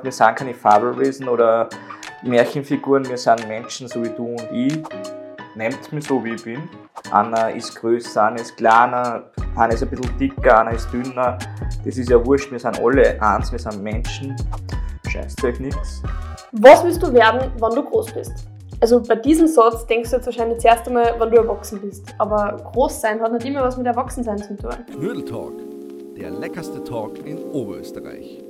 Wir sind keine Fabelwesen oder Märchenfiguren, wir sind Menschen, so wie du und ich. Nehmt mich so, wie ich bin. Einer ist größer, einer ist kleiner, einer ist ein bisschen dicker, einer ist dünner. Das ist ja wurscht, wir sind alle eins, wir sind Menschen. Scheißt euch nichts. Was willst du werden, wenn du groß bist? Also bei diesem Satz denkst du jetzt wahrscheinlich zuerst einmal, wenn du erwachsen bist. Aber groß sein hat nicht immer was mit Erwachsensein zu tun. Knödel Talk, der leckerste Talk in Oberösterreich.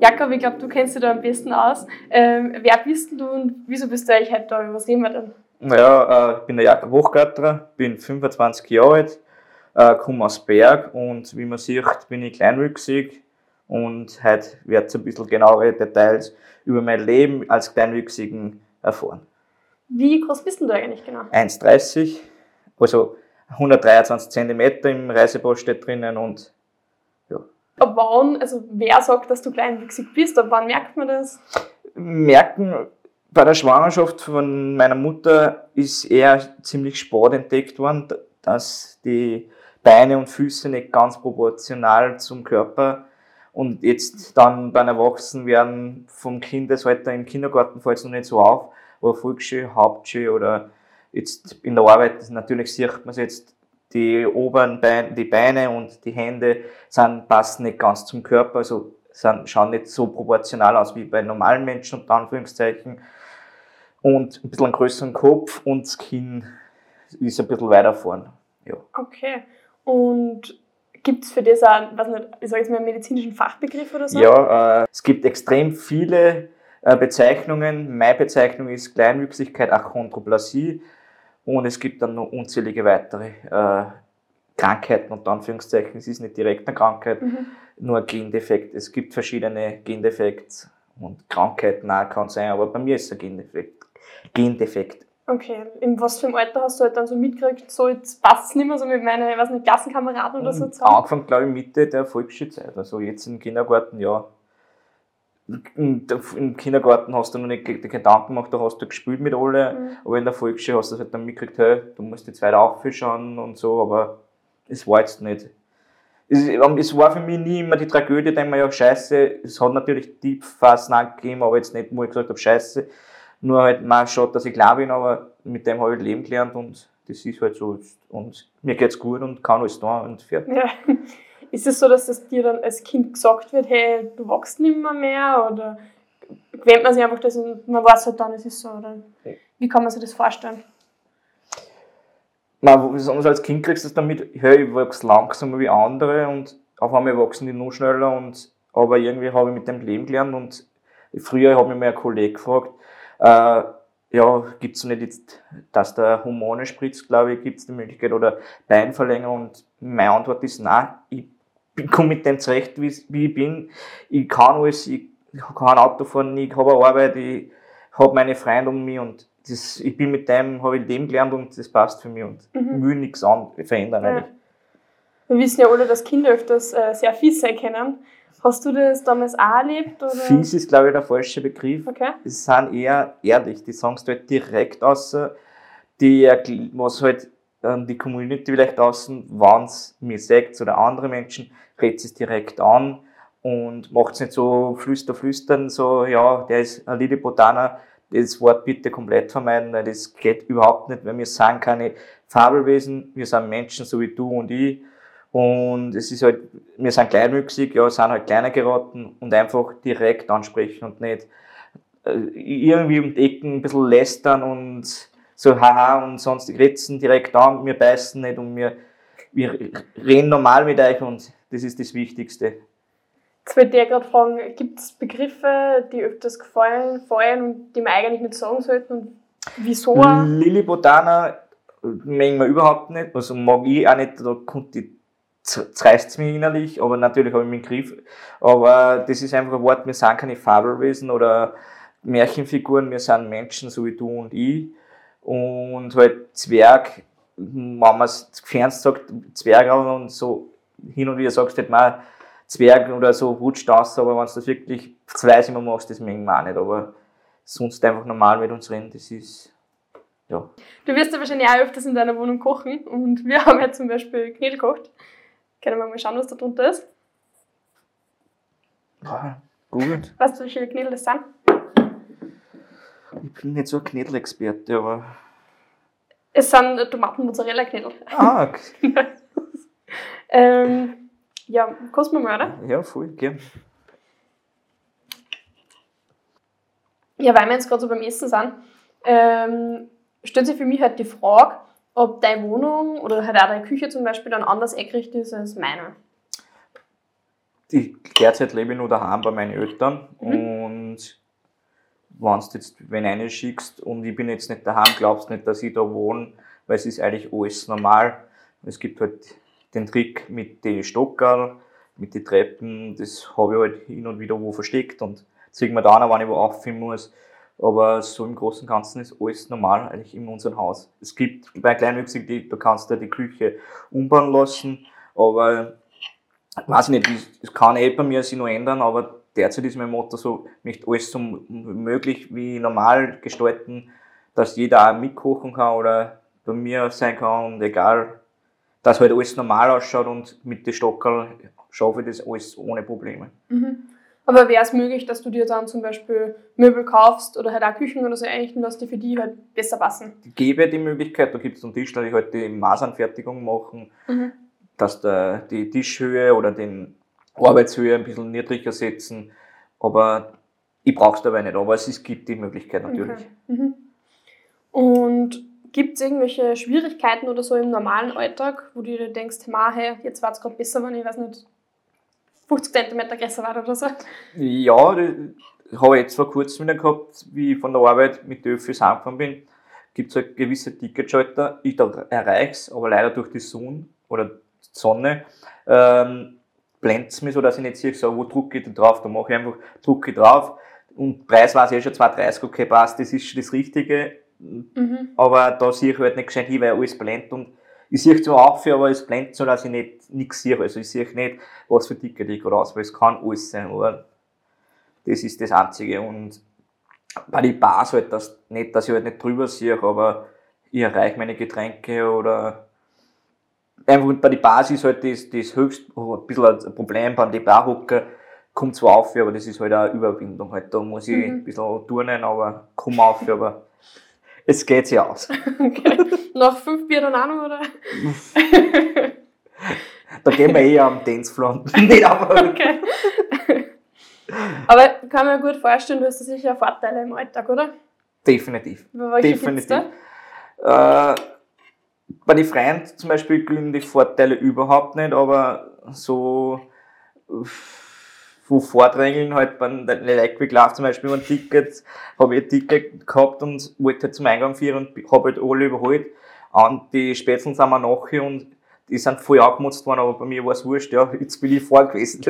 Jakob, ich glaube, du kennst dich da am besten aus. Ähm, wer bist denn du und wieso bist du eigentlich heute da? Was reden wir denn? Naja, äh, ich bin der Jakob Hochgatterer, bin 25 Jahre alt, äh, komme aus Berg und wie man sieht, bin ich kleinwüchsig und heute wird es ein bisschen genauere Details über mein Leben als Kleinwüchsigen erfahren. Wie groß bist denn du eigentlich genau? 1,30, also 123 cm im Reisepass steht drinnen und Ab wann, also wer sagt, dass du kleinwüchsig bist? Ab wann merkt man das? Merken, bei der Schwangerschaft von meiner Mutter ist eher ziemlich spät entdeckt worden, dass die Beine und Füße nicht ganz proportional zum Körper und jetzt dann beim Erwachsenwerden vom Kindesalter im Kindergarten fällt es noch nicht so auf, aber Volksschule, Hauptschule oder jetzt in der Arbeit, natürlich sieht man es jetzt die oberen Beine, die Beine und die Hände sind, passen nicht ganz zum Körper, also sind, schauen nicht so proportional aus wie bei normalen Menschen, unter Anführungszeichen. Und ein bisschen einen größeren Kopf und das Kinn ist ein bisschen weiter vorn. Ja. Okay. Und gibt es für das auch, was nicht, ich sage jetzt mal, einen medizinischen Fachbegriff oder so? Ja, äh, es gibt extrem viele äh, Bezeichnungen. Meine Bezeichnung ist Kleinwüchsigkeit, Achondroplasie. Und es gibt dann noch unzählige weitere äh, Krankheiten, unter Anführungszeichen. Es ist nicht direkt eine Krankheit, mhm. nur ein Gendefekt. Es gibt verschiedene Gendefekte und Krankheiten auch kann sein, aber bei mir ist es ein Gendefekt. Gendefekt. Okay, in was für einem Alter hast du halt dann so mitgekriegt, so jetzt passt es nicht mehr so mit meinen, weiß nicht, Klassenkameraden oder so zusammen? Angefangen, glaube ich, Mitte der Volksschulzeit, also jetzt im Kindergarten, ja, im Kindergarten hast du noch nicht die Gedanken gemacht, da hast du gespielt mit alle, mhm. aber in der Volksschule hast du halt dann mitgekriegt, hey, du musst jetzt weiter aufschauen und so, aber es war jetzt nicht. Es, ähm, es war für mich nie immer die Tragödie, denke mir, ja, scheiße, es hat natürlich Tiefphasen gegeben, aber jetzt nicht, wo ich gesagt habe, scheiße, nur halt mal schaut, dass ich klar bin, aber mit dem habe ich Leben gelernt und das ist halt so. Und mir geht's gut und kann alles da und fertig. Ja. Ist es so, dass das dir dann als Kind gesagt wird, hey, du wachst nicht mehr, mehr oder gewöhnt man sich einfach das und man weiß halt dann, es ist so, oder? Wie kann man sich das vorstellen? Man, als Kind kriegst du das damit, hey, ich wachse langsamer wie andere und auf einmal wachsen die noch schneller und aber irgendwie habe ich mit dem Leben gelernt und früher habe ich mir ein Kollege gefragt, äh, ja, gibt es nicht jetzt, dass der Hormone spritzt, glaube ich, gibt es die Möglichkeit oder Beinverlängerung? Und meine Antwort ist nein, ich komme mit dem zurecht, wie, wie ich bin. Ich kann alles, ich kann Auto fahren, ich habe eine Arbeit, ich habe meine Freunde um mich und das, ich bin mit dem, habe ich Leben gelernt und das passt für mich und mhm. will nichts an, verändern ja. eigentlich. Wir wissen ja alle, dass Kinder öfters äh, sehr fies sein können. Hast du das damals auch erlebt? Oder? Fies ist, glaube ich, der falsche Begriff. Okay. Die sind eher ehrlich, die sagen es halt direkt aus, die, was halt die Community vielleicht außen, wenn es mir sagt oder andere Menschen, redet es direkt an und macht es nicht so flüster, flüstern, so, ja, der ist ein Lilliputaner, das Wort bitte komplett vermeiden, weil das geht überhaupt nicht, weil wir sind keine Fabelwesen, wir sind Menschen, so wie du und ich. Und es ist halt, wir sind kleinwüchsig, ja, sind halt kleiner geraten und einfach direkt ansprechen und nicht äh, irgendwie um die Ecken ein bisschen lästern und so haha und sonst ritzen direkt an, wir beißen nicht und wir, wir reden normal mit euch und das ist das Wichtigste. Jetzt wollte ich gerade fragen, gibt es Begriffe, die öfters gefallen, fallen und die man eigentlich nicht sagen sollten und wieso? Lilliputaner mögen wir überhaupt nicht, also mag ich auch nicht, da kommt zerreißt es mich innerlich, aber natürlich habe ich im Griff. Aber das ist einfach ein Wort, wir sind keine Fabelwesen oder Märchenfiguren, wir sind Menschen, so wie du und ich. Und halt Zwerg, wenn man es gefernst sagt, Zwerg und so hin und wieder sagst du halt mal Zwerg oder so rutscht aus, aber wenn du das wirklich zwei immer machst, das mögen wir auch nicht. Aber sonst einfach normal mit uns reden, das ist. Ja. Du wirst ja wahrscheinlich auch öfters in deiner Wohnung kochen und wir haben ja zum Beispiel Knödel gekocht. Können wir mal schauen, was da drunter ist? Ah, gut. Weißt du, welche Knödel das sind? Ich bin nicht so ein Knädelexperte, aber. Es sind Tomaten-Mozzarella-Knödel. Ah, okay. ähm, ja, kosten wir mal, oder? ja, voll, gern. Ja, weil wir jetzt gerade so beim Essen sind, ähm, stellt sich für mich halt die Frage, ob deine Wohnung oder halt auch deine Küche zum Beispiel dann anders eingerichtet ist als meine. Die derzeit lebe ich nur daheim bei meinen Eltern Mhm. und wenn du jetzt wenn eine schickst und ich bin jetzt nicht daheim, glaubst nicht, dass ich da wohne, weil es ist eigentlich alles normal. Es gibt halt den Trick mit den Stockerl, mit den Treppen, das habe ich halt hin und wieder wo versteckt und sieht man dann, wenn ich wo auffinden muss. Aber so im Großen und Ganzen ist alles normal eigentlich in unserem Haus. Es gibt bei Kleinwüchsigen, die, da kannst du die Küche umbauen lassen, aber weiß nicht, das- das kann eh bei mir sich noch ändern, aber derzeit ist mein Motto so, ich möchte alles so möglich wie normal gestalten, dass jeder auch mitkochen kann oder bei mir sein kann und egal, dass halt alles normal ausschaut und mit den Stockerl schaffe ich das alles ohne Probleme. Mhm. Aber wäre es möglich, dass du dir dann zum Beispiel Möbel kaufst oder halt auch Küchen oder so einrichten, dass die für die halt besser passen? Ich gebe die Möglichkeit, da gibt es einen Tisch, da ich halt die Maßanfertigung machen, Mhm. dass der, die Tischhöhe oder den Arbeitshöhe ein bisschen niedriger setzen, aber ich brauche es dabei nicht, aber es gibt die Möglichkeit natürlich. Okay. Mhm. Und gibt es irgendwelche Schwierigkeiten oder so im normalen Alltag, wo du dir denkst, ma, hey, jetzt war es gerade besser, wenn ich, weiß nicht, 50 cm größer war oder so? Ja, das habe ich jetzt vor kurzem wieder gehabt, wie ich von der Arbeit mit den Öffis heimgefahren bin. Gibt es halt gewisse Ticketschalter, ich erreiche es, aber leider durch die Sonne oder die Sonne ähm, blendet es mich so, dass ich nicht sehe, so, wo drücke ich drauf. Da mache ich einfach, drücke ich drauf und Preis weiß ich eh schon 2,30, okay, passt, das ist schon das Richtige. Mhm. Aber da sehe ich halt nicht gescheit hin, weil alles blendet und ich sehe zwar auf, aber es blendet so, dass ich nicht nichts sehe. Also ich sehe nicht, was für Ticket ich gerade aus, weil es kann alles sein, aber das ist das Einzige. Und bei den Bars halt, das, nicht, dass ich halt nicht drüber sehe, aber ich erreiche meine Getränke oder einfach bei den Bars ist halt das, das höchst ein bisschen ein Problem beim die Barhocker kommt zwar auf, aber das ist halt eine Überwindung halt. Da muss ich Mhm. ein bisschen turnen, aber komm auf, aber es geht sich aus. Okay. Noch fünf Bier dann auch noch, oder? Da gehen wir eher am Dancefloor. Okay. Aber ich kann mir gut vorstellen, du hast da sicher Vorteile im Alltag, oder? definitiv. Definitiv. Äh, bei den Freien zum Beispiel glühen die Vorteile überhaupt nicht, aber so wo Vordrängeln halt bei Leitweg Love zum Beispiel ein Ticket, habe ich ein Ticket gehabt und wollte halt zum Eingang führen und habe halt alle überholt. Und die Spätzeln sind mir nachher und die sind voll abgemutzt worden, aber bei mir war es wurscht, ja, jetzt bin ich vor gewesen.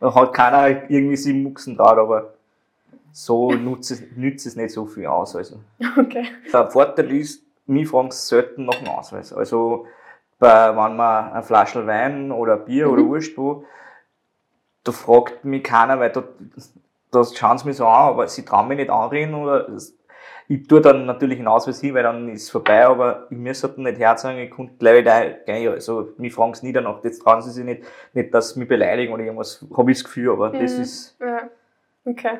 Da hat keiner irgendwie sieben Muxen drauf, aber so nutzt es, nützt es nicht so viel aus. Also. Okay. Der Vorteil ist, mich fragen sie selten nach dem Ausweis. Also, bei, wenn man eine Flasche Wein oder Bier Mhm. oder Wurst wo, da fragt mich keiner, weil da, da schauen sie mich so an, aber sie trauen mich nicht anreden oder ich tue dann natürlich einen Ausweis hin, weil dann ist es vorbei, aber ich muss halt nicht herzagen, ich konnte gleich da gehen. Also, mich fragen sie nie danach, jetzt trauen sie sich nicht, nicht, dass sie mich beleidigen oder irgendwas, habe ich das Gefühl, aber das Mhm. ist, Ja. Okay.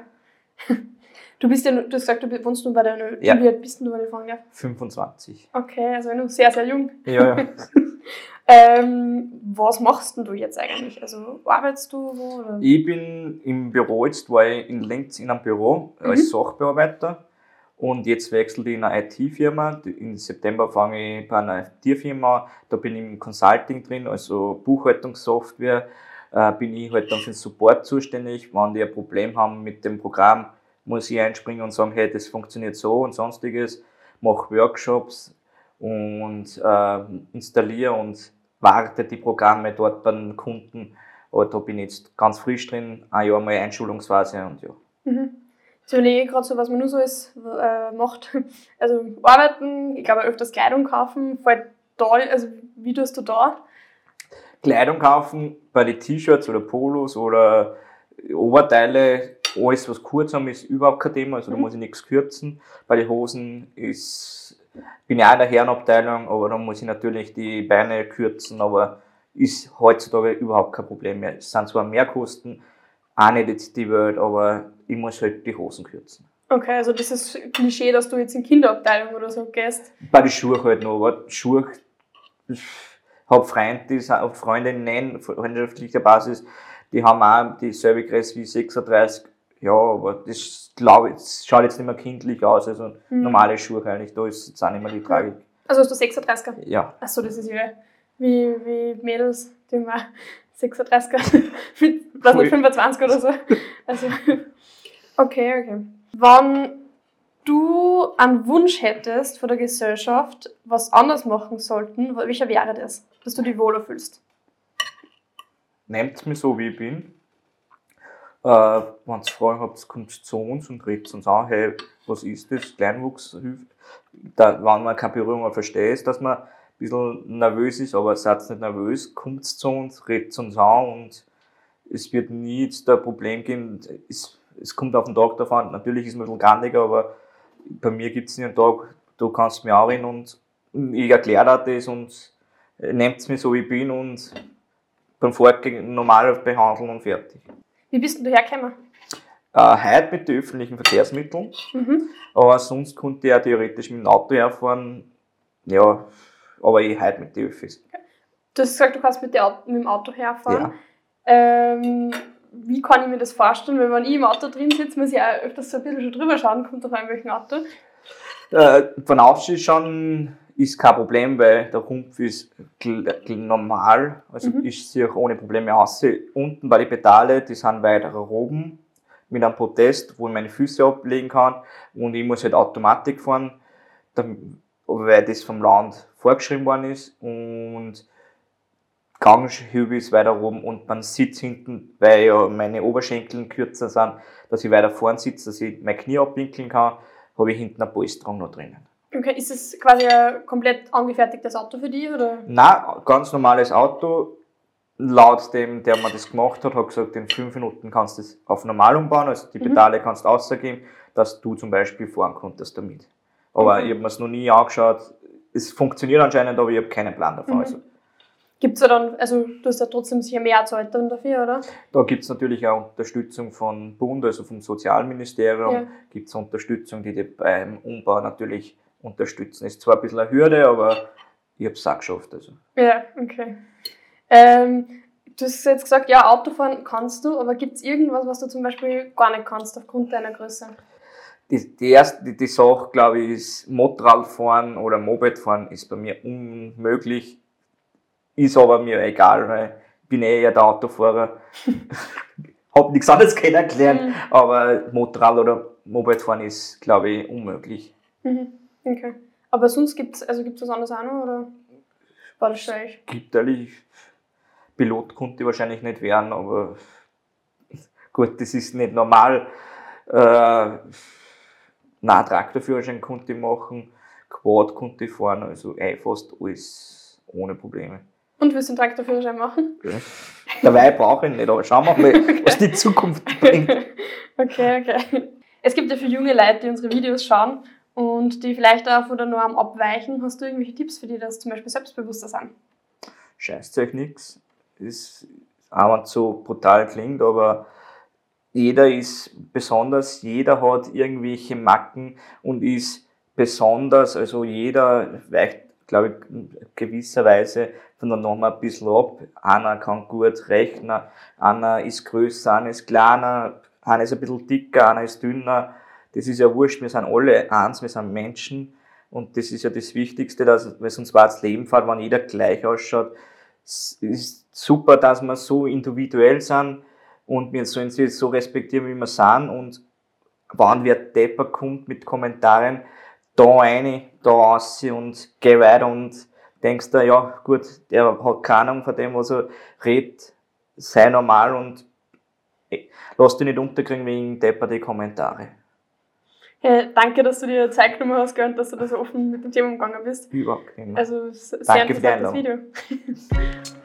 Du bist ja, nur- du hast gesagt, du wohnst nur bei deinen Eltern. Ja. Wie alt bist du, wenn ich fragen darf? 25. Okay, also noch sehr, sehr jung. Ja, ja. Ähm, was machst denn du jetzt eigentlich? Also arbeitest du wo? Oder? Ich bin im Büro, jetzt war ich in Linz in einem Büro als Sachbearbeiter und jetzt wechsle ich in eine IT-Firma. Im September fange ich bei einer IT-Firma an, da bin ich im Consulting drin, also Buchhaltungssoftware, äh, bin ich halt dann für den Support zuständig. Wenn die ein Problem haben mit dem Programm, muss ich einspringen und sagen, hey, das funktioniert so und sonstiges, mache Workshops und äh, installiere und warte die Programme dort beim Kunden. Aber da bin ich jetzt ganz frisch drin, ein Jahr mal Einschulungsphase und ja. Mhm. Jetzt überlege ich gerade so, was man nur so ist, äh, macht. Also arbeiten, ich glaube öfters Kleidung kaufen, fällt toll, also wie tust du da? Kleidung kaufen, bei den T-Shirts oder Polos oder Oberteile, alles was kurz haben, ist überhaupt kein Thema, also da Mhm. muss ich nichts kürzen. Bei den Hosen ist, bin ich auch in der Herrenabteilung, aber da muss ich natürlich die Beine kürzen, aber ist heutzutage überhaupt kein Problem mehr. Es sind zwar mehr Kosten, auch nicht jetzt die Welt, aber ich muss halt die Hosen kürzen. Okay, also das ist Klischee, dass du jetzt in Kinderabteilung oder so gehst. Bei den Schuhen halt noch, aber Schuhe, habe Freunde, die auf Freundinnen freundschaftlicher Basis, die haben auch dieselbe Größe wie 36. Ja, aber das glaube ich, schaut jetzt nicht mehr kindlich aus, also Mhm. normale Schuhe eigentlich, da ist jetzt auch nicht mehr die Tragik. Also hast du 36er? Ja, Achso, das ist ja wie, wie Mädels, die auch 36er mit was nicht 25 oder so. Also, okay, okay. Wenn du einen Wunsch hättest von der Gesellschaft, was anders machen sollten, welcher wäre das, dass du dich wohler fühlst? nehmt mich so, wie ich bin. Äh, wenn ihr Fragen habt, kommt zu uns und redet uns an, hey, was ist das? Kleinwuchshilfe. Da, wenn man keine Berührung versteht, dass man ein bisschen nervös ist, aber seid nicht nervös, kommt zu uns, redet uns an und es wird nie jetzt ein Problem geben. Es, es kommt auf den Tag davon. Natürlich ist es ein bisschen grandiger, aber bei mir gibt es nicht einen Tag, du kannst mich anreden und ich erkläre dir das und nehmt mich so, wie ich bin und beim Vorgehen normal behandeln und fertig. Wie bist denn du hergekommen? Äh, heute mit den öffentlichen Verkehrsmitteln, Mhm. aber sonst konnte ich ja theoretisch mit dem Auto herfahren. Ja, aber ich heute mit den Öffis. Du hast gesagt, du kannst mit, der Au- mit dem Auto herfahren. Ja. Ähm, wie kann ich mir das vorstellen? Weil wenn ich im Auto drin sitze, muss ich auch öfters so ein bisschen schon drüber schauen, kommt auf welchem Auto. Äh, von außen schon ist kein Problem, weil der Rumpf ist normal, also Mhm. ich sehe auch ohne Probleme aus. Unten bei den Pedale, die sind weiter oben mit einem Protest, wo ich meine Füße ablegen kann und ich muss halt Automatik fahren, weil das vom Land vorgeschrieben worden ist und Gangshübe ist weiter oben und man sitzt hinten, weil ja meine Oberschenkel kürzer sind, dass ich weiter vorn sitze, dass ich mein Knie abwinkeln kann, habe ich hinten eine Polsterung noch drinnen. Okay, ist es quasi ein komplett angefertigtes Auto für dich? Oder? Nein, ganz normales Auto. Laut dem, der mir das gemacht hat, hat gesagt, in fünf Minuten kannst du es auf normal umbauen, also die Mhm. Pedale kannst du außergeben, dass du zum Beispiel fahren konntest damit. Aber Mhm. ich habe mir es noch nie angeschaut. Es funktioniert anscheinend, aber ich habe keinen Plan davon. Mhm. Also, Gibt es ja dann, also du hast ja trotzdem sicher mehr dann dafür, oder? da gibt es natürlich auch Unterstützung vom Bund, also vom Sozialministerium. Ja. Gibt es Unterstützung, die dich beim Umbau natürlich unterstützen. Ist zwar ein bisschen eine Hürde, aber ich habe es auch geschafft. Also. Ja, okay. Ähm, du hast jetzt gesagt, ja, Autofahren kannst du, aber gibt es irgendwas, was du zum Beispiel gar nicht kannst aufgrund deiner Größe? Die, die erste die, die Sache, glaube ich, ist Motorradfahren oder Mopedfahren ist bei mir unmöglich. Ist aber mir egal, weil ich bin eh eher der Autofahrer. Hab nichts anderes kennengelernt, Mhm. aber Motorrad oder Mopedfahren ist, glaube ich, unmöglich. Mhm. Okay. Aber sonst gibt es also gibt's was anderes auch noch, oder war das echt? Gibt eigentlich, Pilot konnte ich wahrscheinlich nicht werden, aber gut, das ist nicht normal. Äh, nein, Traktorführerschein konnte ich machen, Quad konnte ich fahren, also eh fast alles ohne Probleme. Und willst du einen Traktorführerschein machen? Gell? Dabei brauche ich ihn nicht, aber schauen wir mal, was die Zukunft bringt. Okay, okay. Es gibt ja für junge Leute, die unsere Videos schauen und die vielleicht auch von der Norm abweichen. Hast du irgendwelche Tipps für die, dass zum Beispiel selbstbewusster sind? Scheißt euch nichts. Ist auch wenn es so brutal klingt, aber jeder ist besonders, jeder hat irgendwelche Macken und ist besonders, also jeder weicht, glaube ich, in gewisser Weise von der Norm ein bisschen ab. Einer kann gut rechnen, einer ist größer, einer ist kleiner, einer ist ein bisschen dicker, einer ist dünner. Das ist ja wurscht, wir sind alle eins, wir sind Menschen und das ist ja das Wichtigste, dass, weil sonst war das Leben fahrt, wenn jeder gleich ausschaut. Es ist super, dass wir so individuell sind und wir sollen sie so respektieren, wie wir sind und wenn wer Depper kommt mit Kommentaren, da rein, da raus und geh weiter und denkst du, ja gut, der hat keine Ahnung von dem, was er redet, sei normal und eh, lass dich nicht unterkriegen wegen Depper die Kommentare. Ja, danke, dass du dir Zeit genommen hast und dass du da so offen mit dem Thema umgegangen bist. Überhaupt nicht. Also, sehr Danke interessantes Video.